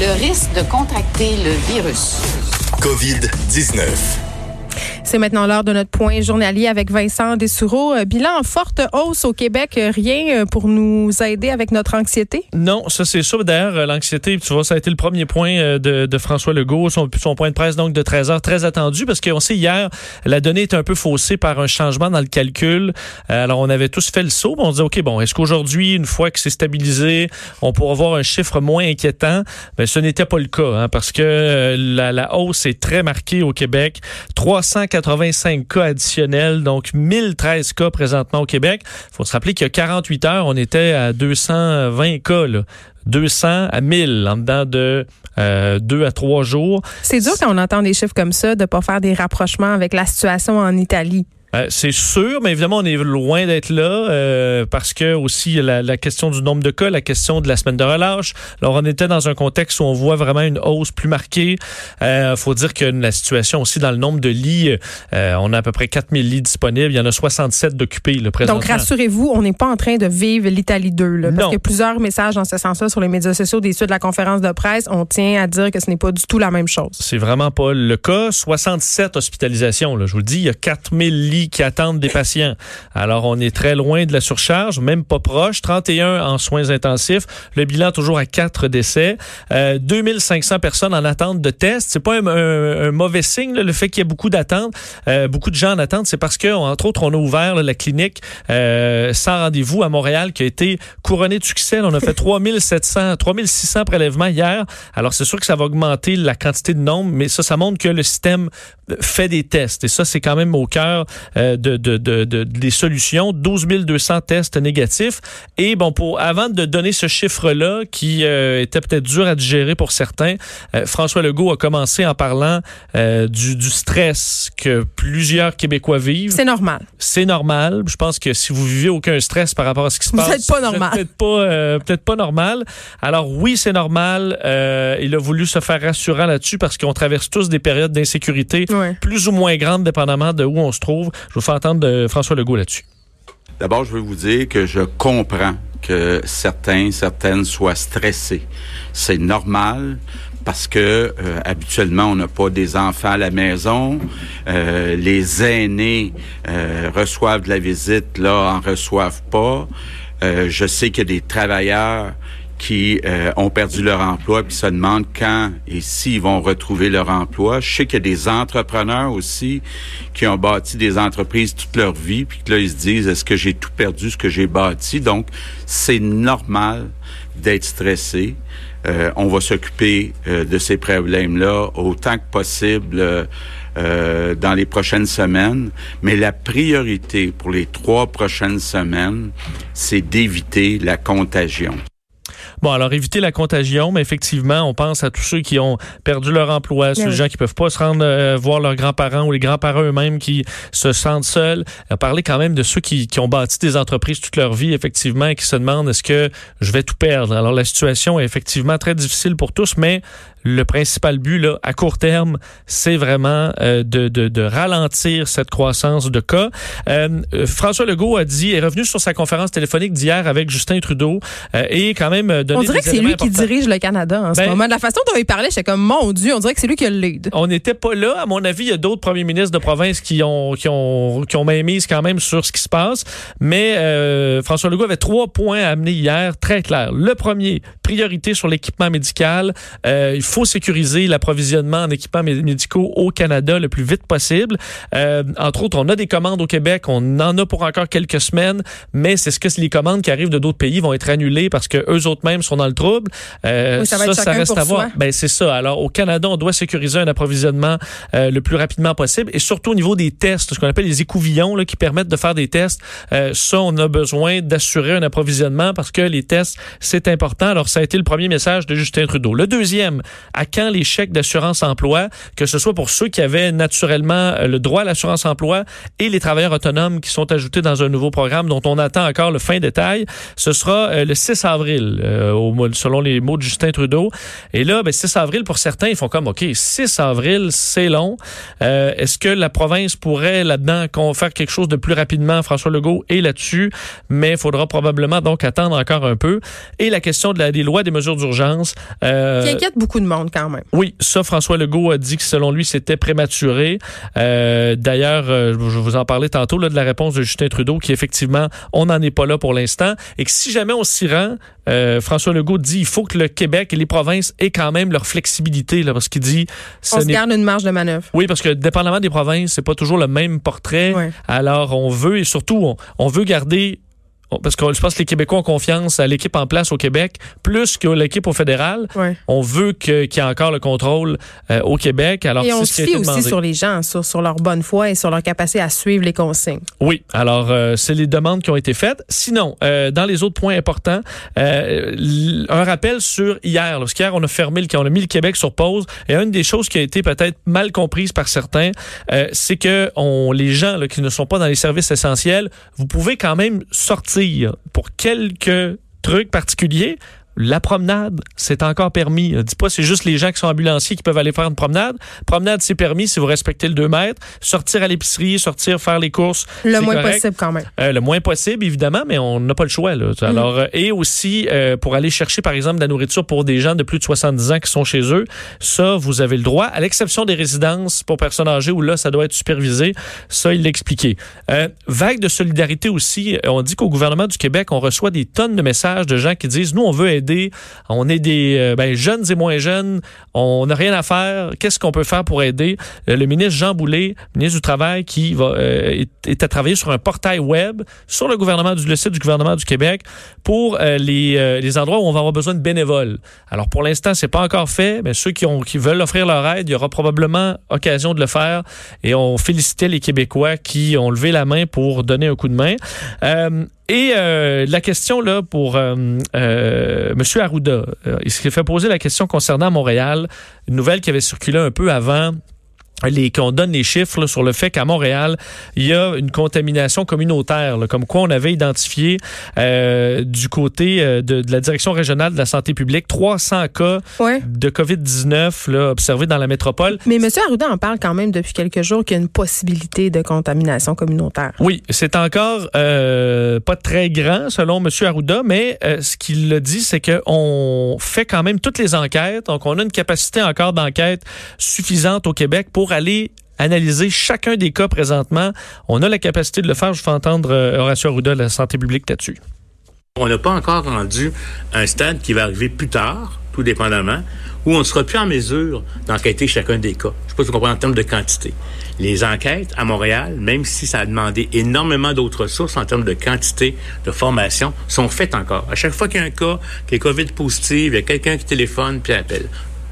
le risque de contracter le virus. COVID-19. C'est maintenant l'heure de notre point journalier avec Vincent Dessoureau. Euh, bilan en forte hausse au Québec. Euh, rien euh, pour nous aider avec notre anxiété? Non, ça c'est ça. D'ailleurs, l'anxiété, tu vois, ça a été le premier point de, François Legault, son, point de presse donc de 13 heures, très attendu parce qu'on sait hier, la donnée est un peu faussée par un changement dans le calcul. Alors, on avait tous fait le saut. On disait, OK, bon, est-ce qu'aujourd'hui, une fois que c'est stabilisé, on pourra avoir un chiffre moins inquiétant? Mais ce n'était pas le cas hein, parce que la, la hausse est très marquée au Québec. 340 85 cas additionnels, donc 1013 cas présentement au Québec. Il faut se rappeler qu'il y a 48 heures, on était à 220 cas. 200 à 1000 en dedans de euh, deux à trois jours. C'est dur quand on entend des chiffres comme ça de ne pas faire des rapprochements avec la situation en Italie. Euh, c'est sûr, mais évidemment, on est loin d'être là euh, parce que aussi la, la, question du nombre de cas, la question de la semaine de relâche. Alors, on était dans un contexte où on voit vraiment une hausse plus marquée. Il euh, faut dire que la situation aussi dans le nombre de lits, euh, on a à peu près 4000 lits disponibles. Il y en a 67 d'occupés le présentement. Donc, rassurez-vous, on n'est pas en train de vivre l'Italie 2. Là, parce que plusieurs messages dans ce sens-là sur les médias sociaux des suites de la conférence de presse. On tient à dire que ce n'est pas du tout la même chose. C'est vraiment pas le cas. 67 hospitalisations. Là, je vous le dis, il y a 4000 lits qui attendent des patients. Alors, on est très loin de la surcharge, même pas proche. 31 en soins intensifs. Le bilan toujours à 4 décès. Euh, 2500 personnes en attente de tests. C'est pas un, mauvais signe, le fait qu'il y ait beaucoup d'attentes. Euh, beaucoup de gens en attente. C'est parce que, entre autres, on a ouvert la clinique euh, sans rendez-vous à Montréal qui a été couronnée de succès. on a fait 3700, 3600 prélèvements hier. Alors, c'est sûr que ça va augmenter la quantité de nombre, mais ça, ça montre que le système fait des tests. Et ça, c'est quand même au cœur de, de, de, de, des solutions. 12 200 tests négatifs. Et bon, pour avant de donner ce chiffre-là, qui euh, était peut-être dur à digérer pour certains, euh, François Legault a commencé en parlant du, du stress que plusieurs Québécois vivent. C'est normal. C'est normal. Je pense que si vous vivez aucun stress par rapport à ce qui se vous passe, êtes pas normal. Peut-être pas, peut-être pas normal. Alors oui, c'est normal. il a voulu se faire rassurant là-dessus parce qu'on traverse tous des périodes d'insécurité plus ou moins grandes, dépendamment de où on se trouve. Je vous fais entendre François Legault là-dessus. D'abord, je veux vous dire que je comprends que certains, certaines soient stressés. C'est normal parce que euh, habituellement on n'a pas des enfants à la maison, euh, les aînés euh, reçoivent de la visite, là en reçoivent pas. je sais qu'il y a des travailleurs qui euh, ont perdu leur emploi puis se demandent quand et s'ils vont retrouver leur emploi. Je sais qu'il y a des entrepreneurs aussi qui ont bâti des entreprises toute leur vie puis que là ils se disent est-ce que j'ai tout perdu ce que j'ai bâti? Donc c'est normal d'être stressé. Euh, on va s'occuper euh, de ces problèmes-là autant que possible euh, dans les prochaines semaines. Mais la priorité pour les trois prochaines semaines, c'est d'éviter la contagion. Bon, alors éviter la contagion, mais effectivement, on pense à tous ceux qui ont perdu leur emploi, ceux gens qui peuvent pas se rendre euh, voir leurs grands-parents ou les grands-parents eux-mêmes qui se sentent seuls. a parler quand même de ceux qui, qui, ont bâti des entreprises toute leur vie, effectivement, et qui se demandent est-ce que je vais tout perdre? Alors la situation est effectivement très difficile pour tous, mais le principal but là, à court terme, c'est vraiment euh, de, de, de, ralentir cette croissance de cas. Euh, François Legault a dit, est revenu sur sa conférence téléphonique d'hier avec Justin Trudeau euh, et quand même donné On dirait que c'est lui qui dirige le Canada en ce ben, moment. De la façon dont il parlait, j'étais comme, mon Dieu, on dirait que c'est lui qui a le lead. On n'était pas là. À mon avis, il y a d'autres premiers ministres de province qui ont, qui ont, qui ont mise quand même sur ce qui se passe. Mais euh, François Legault avait trois points à amener hier, très clairs. Le premier, priorité sur l'équipement médical. Euh, il faut sécuriser l'approvisionnement en équipements médicaux au Canada le plus vite possible. Euh, entre autres, on a des commandes au Québec, on en a pour encore quelques semaines, mais c'est ce que les commandes qui arrivent de d'autres pays vont être annulées parce que eux autres mêmes sont dans le trouble. Euh, ça, ça, reste à voir. Ben c'est ça. Alors au Canada, on doit sécuriser un approvisionnement euh, le plus rapidement possible et surtout au niveau des tests, ce qu'on appelle les écouvillons là, qui permettent de faire des tests. Euh, ça, on a besoin d'assurer un approvisionnement parce que les tests c'est important. Alors ça a été le premier message de Justin Trudeau. Le deuxième, à quand les chèques d'assurance emploi, que ce soit pour ceux qui avaient naturellement euh, le droit à l'assurance emploi et les travailleurs autonomes qui sont ajoutés dans un nouveau programme dont on attend encore le fin détail. Ce sera le 6 avril. Euh, au, selon les mots de Justin Trudeau. Et là, ben, 6 avril, pour certains, ils font comme, OK, 6 avril, c'est long. Euh, Est-ce que la province pourrait là-dedans qu'on faire quelque chose de plus rapidement? François Legault est là-dessus, mais il faudra probablement donc attendre encore un peu. Et la question de la, des lois, des mesures d'urgence. euh, Qui inquiète beaucoup de monde quand même. oui, ça, François Legault a dit que selon lui, c'était prématuré. Euh, D'ailleurs, euh, je vous en parler tantôt là, de la réponse de Justin Trudeau, qui effectivement, on n'en est pas là pour l'instant. Et que si jamais on s'y rend, euh, François Legault dit il faut que le Québec et les provinces aient quand même leur flexibilité, là, parce qu'il dit... ce On se garde une marge de manœuvre. oui, parce que dépendamment des provinces, c'est pas toujours le même portrait. Ouais. Alors, on veut, et surtout, on, on veut garder parce que je pense que les Québécois ont confiance à l'équipe en place au Québec, plus que l'équipe au fédéral. Ouais. On veut que- qu'il y ait encore le contrôle euh, au Québec. Alors, Et on se fie aussi demandé. sur les gens, sur, sur leur bonne foi et sur leur capacité à suivre les consignes. Oui, alors euh, c'est les demandes qui ont été faites. Sinon, euh, dans les autres points importants, un rappel sur hier. là, Parce qu'hier, on a fermé, le, on a mis le Québec sur pause. Et une des choses qui a été peut-être mal comprise par certains, c'est que on, les gens là, qui ne sont pas dans les services essentiels, vous pouvez quand même sortir pour quelques trucs particuliers. La promenade, c'est encore permis. Dis pas c'est juste les gens qui sont ambulanciers qui peuvent aller faire une promenade. Promenade, c'est permis si vous respectez le 2 mètres. Sortir à l'épicerie, sortir faire les courses, Le moins correct. possible quand même. Euh, le moins possible, évidemment, mais on n'a pas le choix. Là. Alors, euh, et aussi, euh, pour aller chercher, par exemple, de la nourriture pour des gens de plus de 70 ans qui sont chez eux, ça, vous avez le droit, à l'exception des résidences pour personnes âgées où là, ça doit être supervisé. Ça, il. Euh, vague de solidarité aussi. Euh, On dit qu'au gouvernement du Québec, on reçoit des tonnes de messages de gens qui disent, nous, on veut aider. On est des euh, ben, jeunes et moins jeunes. On n'a rien à faire. Qu'est-ce qu'on peut faire pour aider? Euh, le ministre Jean Boulet, ministre du Travail, qui va, euh, est, à travailler sur un portail web sur le gouvernement du le site du gouvernement du Québec pour euh, les, euh, les endroits où on va avoir besoin de bénévoles. Alors pour l'instant, c'est pas encore fait, mais ceux qui ont qui veulent offrir leur aide, il y aura probablement occasion de le faire. Et on félicitait les Québécois qui ont levé la main pour donner un coup de main. Et euh, la question là pour euh, euh, Monsieur Arruda, euh, il s'est fait poser la question concernant Montréal, une nouvelle qui avait circulé un peu avant les qu'on donne les chiffres là, sur le fait qu'à Montréal, il y a une contamination communautaire, là, comme quoi on avait identifié euh, du côté euh, de, de la direction régionale de la santé publique 300 cas Ouais. de COVID-19 là, observés dans la métropole. Mais M. Arruda en parle quand même depuis quelques jours qu'il y a une possibilité de contamination communautaire. Oui, c'est encore euh, pas très grand selon M. Arruda, mais euh, ce qu'il a dit, c'est qu'on fait quand même toutes les enquêtes. Donc, on a une capacité encore d'enquête suffisante au Québec pour aller analyser chacun des cas présentement. On a la capacité de le faire. Je fais entendre euh, Horacio Arruda de la santé publique là-dessus. On n'a pas encore rendu un stade qui va arriver plus tard, tout dépendamment, où on ne sera plus en mesure d'enquêter chacun des cas. Je ne sais pas si vous comprenez en termes de quantité. Les enquêtes à Montréal, même si ça a demandé énormément d'autres ressources en termes de quantité de formation, sont faites encore. À chaque fois qu'il y a un cas qui est COVID positif, il y a quelqu'un qui téléphone puis appelle.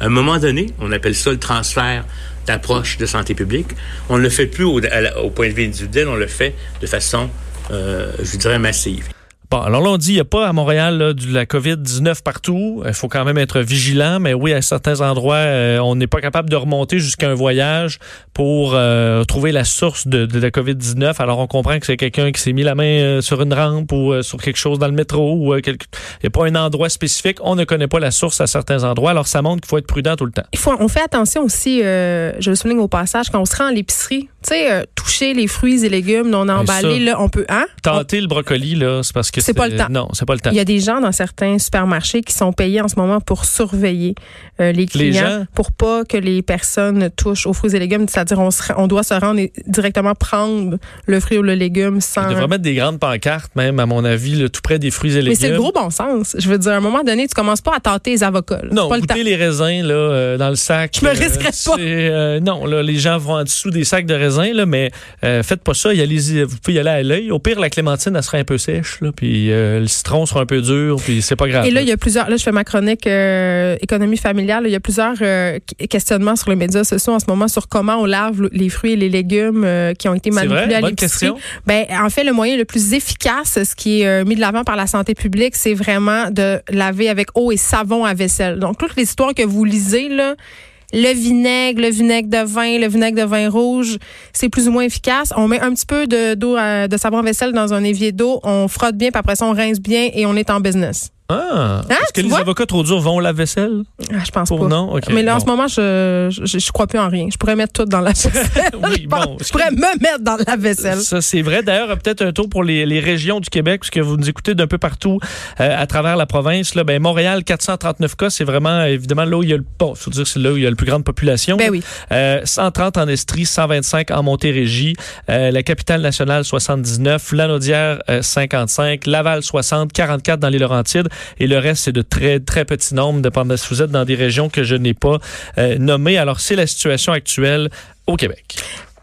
À un moment donné, on appelle ça le transfert d'approche de santé publique. On ne le fait plus au point de vue individuel, on le fait de façon, euh, je dirais, massive. Bon, alors là, on dit il n'y a pas à Montréal là, de la COVID-19 partout. Il faut quand même être vigilant, mais oui, à certains endroits, euh, on n'est pas capable de remonter jusqu'à un voyage pour euh, trouver la source de, la COVID-19. Alors, on comprend que c'est quelqu'un qui s'est mis la main euh, sur une rampe ou sur quelque chose dans le métro ou quelque... il n'y a pas un endroit spécifique. On ne connaît pas la source à certains endroits. Alors, ça montre qu'il faut être prudent tout le temps. Il faut, on fait attention aussi, je le souligne au passage, quand on se rend à l'épicerie, tu sais, euh, toucher les fruits et légumes non emballés, ça. là, on peut, hein? Tenter le brocoli, là, c'est parce que C'est pas le temps. Non, c'est pas le temps. Il y a des gens dans certains supermarchés qui sont payés en ce moment pour surveiller euh, les clients, gens? pour pas que les personnes touchent aux fruits et légumes. C'est-à-dire, on, on doit se rendre et directement prendre le fruit ou le légume sans. Il devrait mettre des grandes pancartes, même, à mon avis, là, tout près des fruits et légumes. Mais c'est le gros bon sens. Je veux dire, à un moment donné, tu commences pas à tâter les avocats. là. Non, pas le temps. goûter les raisins là, euh, dans le sac. Je me risquerais pas. non, là, les gens vont en dessous des sacs de raisins, là, mais euh, faites pas ça. Y allez, vous pouvez y aller à l'œil. Au pire, la clémentine, elle sera un peu sèche, là, puis euh, le citron sera un peu dur, puis c'est pas grave. Et là, il y a plusieurs. Là, je fais ma chronique euh, économie familiale. Il y a plusieurs qu- questionnements sur les médias sociaux en ce moment sur comment on lave les fruits et les légumes qui ont été manipulés vrai? à l'épicerie. Ben, en fait, le moyen le plus efficace, ce qui est mis de l'avant par la santé publique, c'est vraiment de laver avec eau et savon à vaisselle. Donc, toutes les histoires que vous lisez, là, le vinaigre, le vinaigre de vin, le vinaigre de vin rouge, c'est plus ou moins efficace. On met un petit peu de, d'eau à- de savon vaisselle dans un évier d'eau, on frotte bien, puis après ça, on rince bien et on est en business. Ah, Hein, est-ce que les vois? avocats trop durs vont la vaisselle? Ah, je pense Pour pas. non? Mais là, en ce moment, je, je, je crois plus en rien. Je pourrais mettre tout dans la vaisselle. Oui, je, pense- bon. je pourrais me mettre dans la vaisselle. Ça, c'est vrai. D'ailleurs, peut-être un tour pour les, les régions du Québec, puisque vous nous écoutez d'un peu partout euh, à travers la province. Là, ben, Montréal, 439 cas, c'est vraiment, évidemment, là où il y a le, bon, faut dire, c'est là où il y a la plus grande population. Ben oui. Euh, 130 en Estrie, 125 en Montérégie, euh, la capitale nationale 79, Lanaudière euh, 55, Laval 60, 44 dans les Laurentides et le reste c'est de très très petits nombres dépendant si vous êtes dans des régions que je n'ai pas euh, nommées. Alors c'est la situation actuelle au Québec.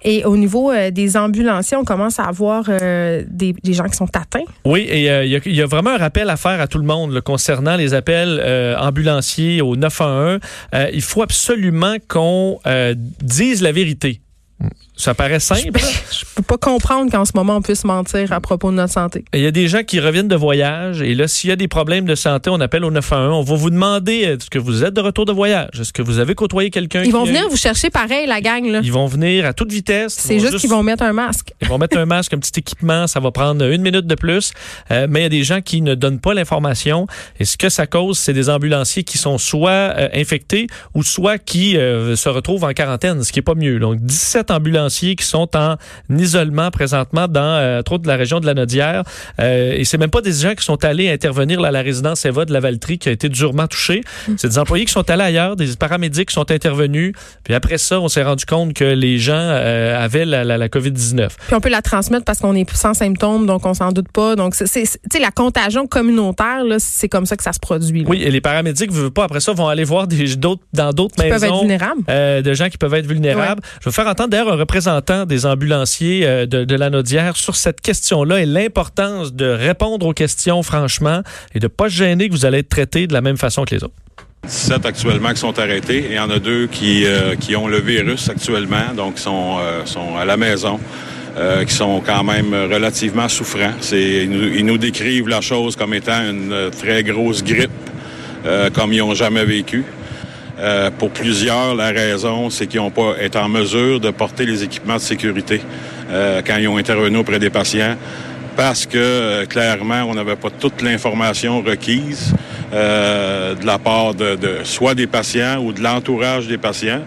Et au niveau euh, des ambulanciers, on commence à avoir euh, des, des gens qui sont atteints? Oui, et euh, il y, a- il y a vraiment un rappel à faire à tout le monde là, concernant les appels ambulanciers au 911. Euh, il faut absolument qu'on dise la vérité. Ça paraît simple. Je peux pas comprendre qu'en ce moment, on puisse mentir à propos de notre santé. Il y a des gens qui reviennent de voyage et là, s'il y a des problèmes de santé, on appelle au 911. On va vous demander euh, est-ce que vous êtes de retour de voyage? Est-ce que vous avez côtoyé quelqu'un Ils vont venir vous chercher pareil, la gang. là. Ils vont venir à toute vitesse. C'est juste qu'ils vont mettre un masque. Ils vont mettre un masque, un petit équipement, ça va prendre une minute de plus. Euh, mais il y a des gens qui ne donnent pas l'information. Et ce que ça cause, c'est des ambulanciers qui sont soit euh, infectés ou soit qui euh, se retrouvent en quarantaine, ce qui est pas mieux. Donc 17 ambulanciers qui sont en isolement présentement dans euh, trop de la région de la Nodière. Euh, et c'est même pas des gens qui sont allés intervenir là, à la résidence Eva de la Valtrie qui a été durement touchée. C'est des employés qui sont allés ailleurs, des paramédics qui sont intervenus. Puis après ça, on s'est rendu compte que les gens euh, avaient la, la, la COVID-19. Puis on peut la transmettre parce qu'on est sans symptômes, donc on s'en doute pas. Donc, c'est, la contagion communautaire, c'est comme ça que ça se produit. là. Oui, et les paramédics, pas, après ça, vont aller voir des, d'autres, dans d'autres Qui maisons. peuvent être vulnérables. euh, de gens qui peuvent être vulnérables. Je vais faire entendre un représentant des ambulanciers euh, de, la Naudière sur cette question-là et l'importance de répondre aux questions franchement et de pas se gêner que vous allez être traité de la même façon que les autres. 17 actuellement qui sont arrêtés et il y en a deux qui, euh, qui ont le virus actuellement, donc sont, euh, sont à la maison, qui sont quand même relativement souffrants. Ils, nous, ils nous décrivent la chose comme étant une très grosse grippe, comme ils n'ont jamais vécu. Euh, pour plusieurs, la raison, c'est qu'ils n'ont pas été en mesure de porter les équipements de sécurité euh, quand ils ont intervenu auprès des patients parce que euh, clairement, on n'avait pas toute l'information requise euh, de la part de, de soit des patients ou de l'entourage des patients.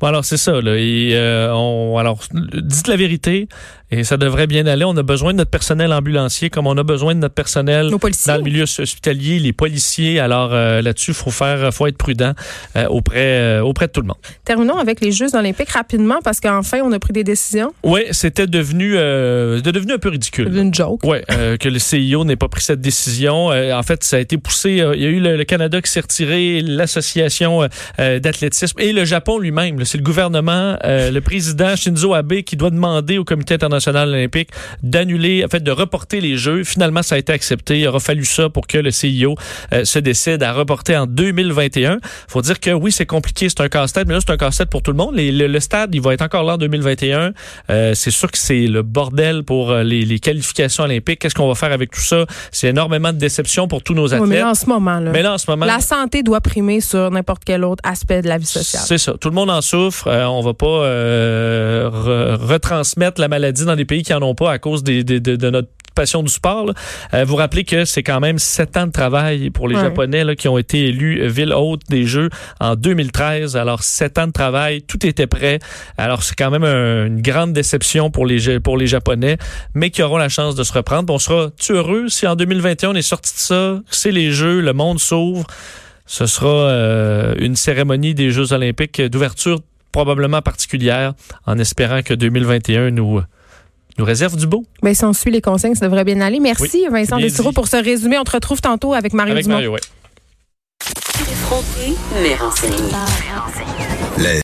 Bon, alors c'est ça. Là. Euh, on, alors, dites la vérité et ça devrait bien aller. On a besoin de notre personnel ambulancier comme on a besoin de notre personnel dans le milieu hospitalier, les policiers. Alors euh, là-dessus, faut faire, faut être prudent euh, auprès, euh, auprès de tout le monde. Terminons avec les Jeux olympiques rapidement parce qu'enfin, on a pris des décisions. Oui, c'était devenu, euh, devenu un peu ridicule. Une joke. Oui, que le CIO n'ait pas pris cette décision. En fait, ça a été poussé. il y a eu le, le Canada qui s'est retiré, l'association d'athlétisme et le Japon lui-même. C'est le gouvernement, le président Shinzo Abe qui doit demander au Comité international olympique d'annuler, en fait, de reporter les Jeux. Finalement, ça a été accepté. Il aura fallu ça pour que le CIO euh, se décide à reporter en 2021. Faut dire que oui, c'est compliqué, c'est un casse-tête, mais là, c'est un casse-tête pour tout le monde. Les- le, le stade, il va être encore là en 2021. Euh, c'est sûr que c'est le bordel pour euh, les, les qualifications olympiques. Qu'est-ce qu'on va faire avec tout ça? C'est énormément de déception pour tous nos Oui, mais athlètes. là, en ce moment, là, mais là, en ce moment, la santé doit primer sur n'importe quel autre aspect de la vie sociale. c'est ça. Tout le monde en souffre. Euh, on va pas re- retransmettre la maladie dans des pays qui en ont pas à cause des- des- de, de notre passion du sport. là. Euh, vous rappelez que c'est quand même sept ans de travail pour les Ouais. Japonais là, qui ont été élus ville haute des Jeux en 2013. Alors sept ans de travail, tout était prêt. Alors c'est quand même un- une grande déception pour les pour les Japonais, mais qui auront la chance de se reprendre. On sera tu heureux si en 2021 on est sorti de ça, c'est les Jeux, le monde s'ouvre. Ce sera euh, une cérémonie des Jeux olympiques d'ouverture probablement particulière, en espérant que 2021 nous, nous réserve du beau. Ben, si on suit les consignes, ça devrait bien aller. Merci, Oui, Vincent dit. pour ce résumé. On te retrouve tantôt avec Mario Avec Dumont. Mario, ouais.